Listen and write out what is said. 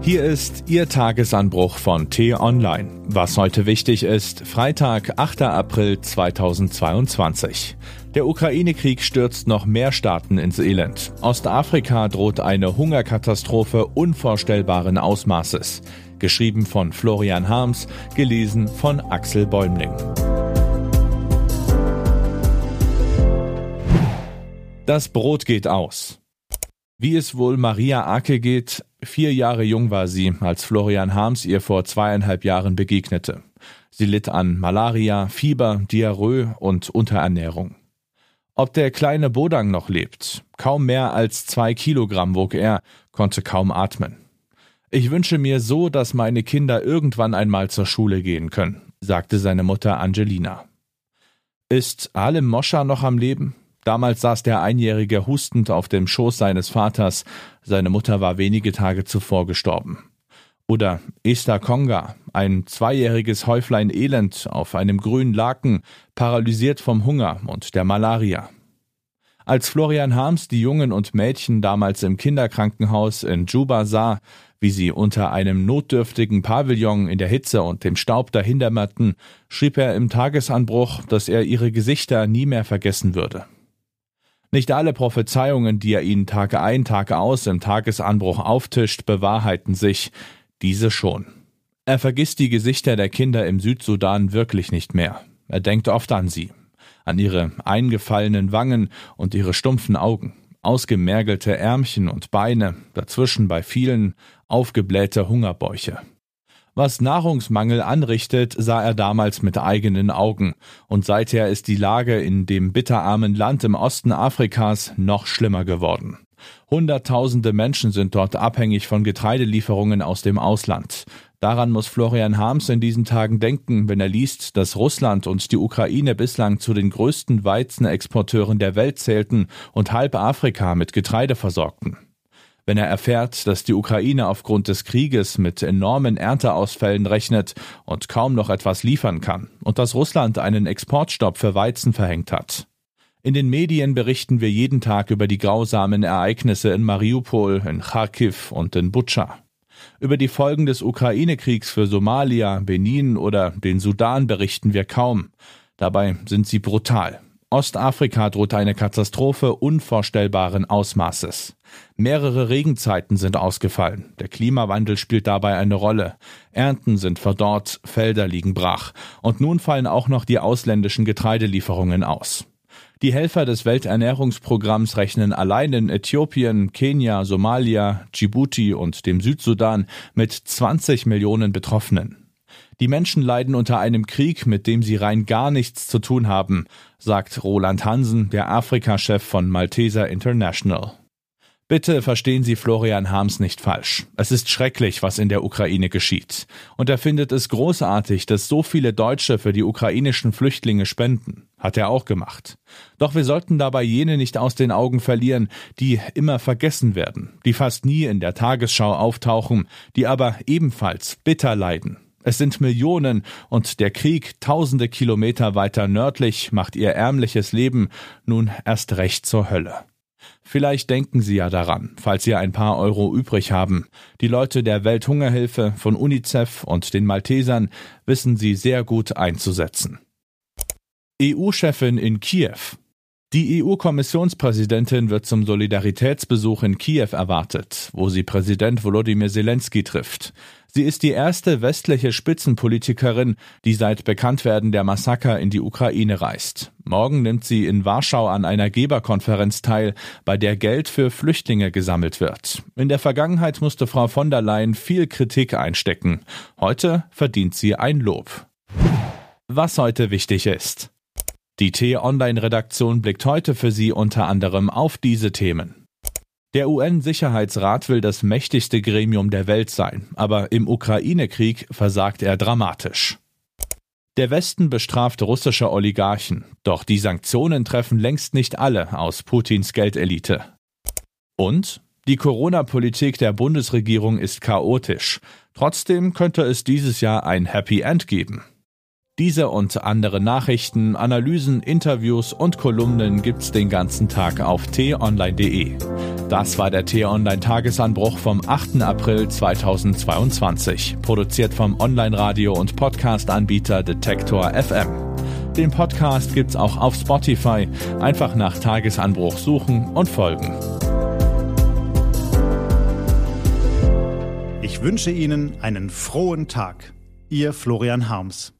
Hier ist Ihr Tagesanbruch von T-Online. Was heute wichtig ist, Freitag, 8. April 2022. Der Ukraine-Krieg stürzt noch mehr Staaten ins Elend. Ostafrika droht eine Hungerkatastrophe unvorstellbaren Ausmaßes. Geschrieben von Florian Harms, gelesen von Axel Bäumling. Das Brot geht aus. Wie es wohl Maria Ake geht, vier Jahre jung war sie, als Florian Harms ihr vor zweieinhalb Jahren begegnete. Sie litt an Malaria, Fieber, Diarrhoe und Unterernährung. Ob der kleine Bodang noch lebt? Kaum mehr als zwei Kilogramm wog er, konnte kaum atmen. Ich wünsche mir so, dass meine Kinder irgendwann einmal zur Schule gehen können, sagte seine Mutter Angelina. Ist Alem Moscha noch am Leben? Damals saß der Einjährige hustend auf dem Schoß seines Vaters. Seine Mutter war wenige Tage zuvor gestorben. Oder Esther Konga, ein zweijähriges Häuflein Elend auf einem grünen Laken, paralysiert vom Hunger und der Malaria. Als Florian Harms die Jungen und Mädchen damals im Kinderkrankenhaus in Juba sah, wie sie unter einem notdürftigen Pavillon in der Hitze und dem Staub dahindermerten, schrieb er im Tagesanbruch, dass er ihre Gesichter nie mehr vergessen würde. Nicht alle Prophezeiungen, die er ihnen Tag ein, Tag aus im Tagesanbruch auftischt, bewahrheiten sich, diese schon. Er vergisst die Gesichter der Kinder im Südsudan wirklich nicht mehr. Er denkt oft an sie, an ihre eingefallenen Wangen und ihre stumpfen Augen, ausgemergelte Ärmchen und Beine, dazwischen bei vielen aufgeblähte Hungerbäuche. Was Nahrungsmangel anrichtet, sah er damals mit eigenen Augen, und seither ist die Lage in dem bitterarmen Land im Osten Afrikas noch schlimmer geworden. Hunderttausende Menschen sind dort abhängig von Getreidelieferungen aus dem Ausland. Daran muss Florian Harms in diesen Tagen denken, wenn er liest, dass Russland und die Ukraine bislang zu den größten Weizenexporteuren der Welt zählten und halb Afrika mit Getreide versorgten wenn er erfährt, dass die Ukraine aufgrund des Krieges mit enormen Ernteausfällen rechnet und kaum noch etwas liefern kann und dass Russland einen Exportstopp für Weizen verhängt hat. In den Medien berichten wir jeden Tag über die grausamen Ereignisse in Mariupol, in Kharkiv und in Butscha. Über die Folgen des Ukraine-Kriegs für Somalia, Benin oder den Sudan berichten wir kaum. Dabei sind sie brutal, Ostafrika droht eine Katastrophe unvorstellbaren Ausmaßes. Mehrere Regenzeiten sind ausgefallen. Der Klimawandel spielt dabei eine Rolle. Ernten sind verdorrt, Felder liegen brach. Und nun fallen auch noch die ausländischen Getreidelieferungen aus. Die Helfer des Welternährungsprogramms rechnen allein in Äthiopien, Kenia, Somalia, Djibouti und dem Südsudan mit 20 Millionen Betroffenen. Die Menschen leiden unter einem Krieg, mit dem sie rein gar nichts zu tun haben, sagt Roland Hansen, der Afrika-Chef von Malteser International. Bitte verstehen Sie Florian Harms nicht falsch. Es ist schrecklich, was in der Ukraine geschieht. Und er findet es großartig, dass so viele Deutsche für die ukrainischen Flüchtlinge spenden. Hat er auch gemacht. Doch wir sollten dabei jene nicht aus den Augen verlieren, die immer vergessen werden, die fast nie in der Tagesschau auftauchen, die aber ebenfalls bitter leiden. Es sind Millionen und der Krieg tausende Kilometer weiter nördlich macht ihr ärmliches Leben nun erst recht zur Hölle. Vielleicht denken Sie ja daran, falls Sie ein paar Euro übrig haben. Die Leute der Welthungerhilfe von UNICEF und den Maltesern wissen sie sehr gut einzusetzen. EU-Chefin in Kiew. Die EU-Kommissionspräsidentin wird zum Solidaritätsbesuch in Kiew erwartet, wo sie Präsident Volodymyr Zelensky trifft. Sie ist die erste westliche Spitzenpolitikerin, die seit Bekanntwerden der Massaker in die Ukraine reist. Morgen nimmt sie in Warschau an einer Geberkonferenz teil, bei der Geld für Flüchtlinge gesammelt wird. In der Vergangenheit musste Frau von der Leyen viel Kritik einstecken. Heute verdient sie ein Lob. Was heute wichtig ist. Die T-Online-Redaktion blickt heute für Sie unter anderem auf diese Themen. Der UN-Sicherheitsrat will das mächtigste Gremium der Welt sein, aber im Ukraine-Krieg versagt er dramatisch. Der Westen bestraft russische Oligarchen, doch die Sanktionen treffen längst nicht alle aus Putins Geldelite. Und die Corona-Politik der Bundesregierung ist chaotisch. Trotzdem könnte es dieses Jahr ein Happy End geben. Diese und andere Nachrichten, Analysen, Interviews und Kolumnen gibt's den ganzen Tag auf t-online.de. Das war der T-Online Tagesanbruch vom 8. April 2022, produziert vom Online-Radio und Podcast-Anbieter Detektor FM. Den Podcast gibt's auch auf Spotify. Einfach nach Tagesanbruch suchen und folgen. Ich wünsche Ihnen einen frohen Tag. Ihr Florian Harms.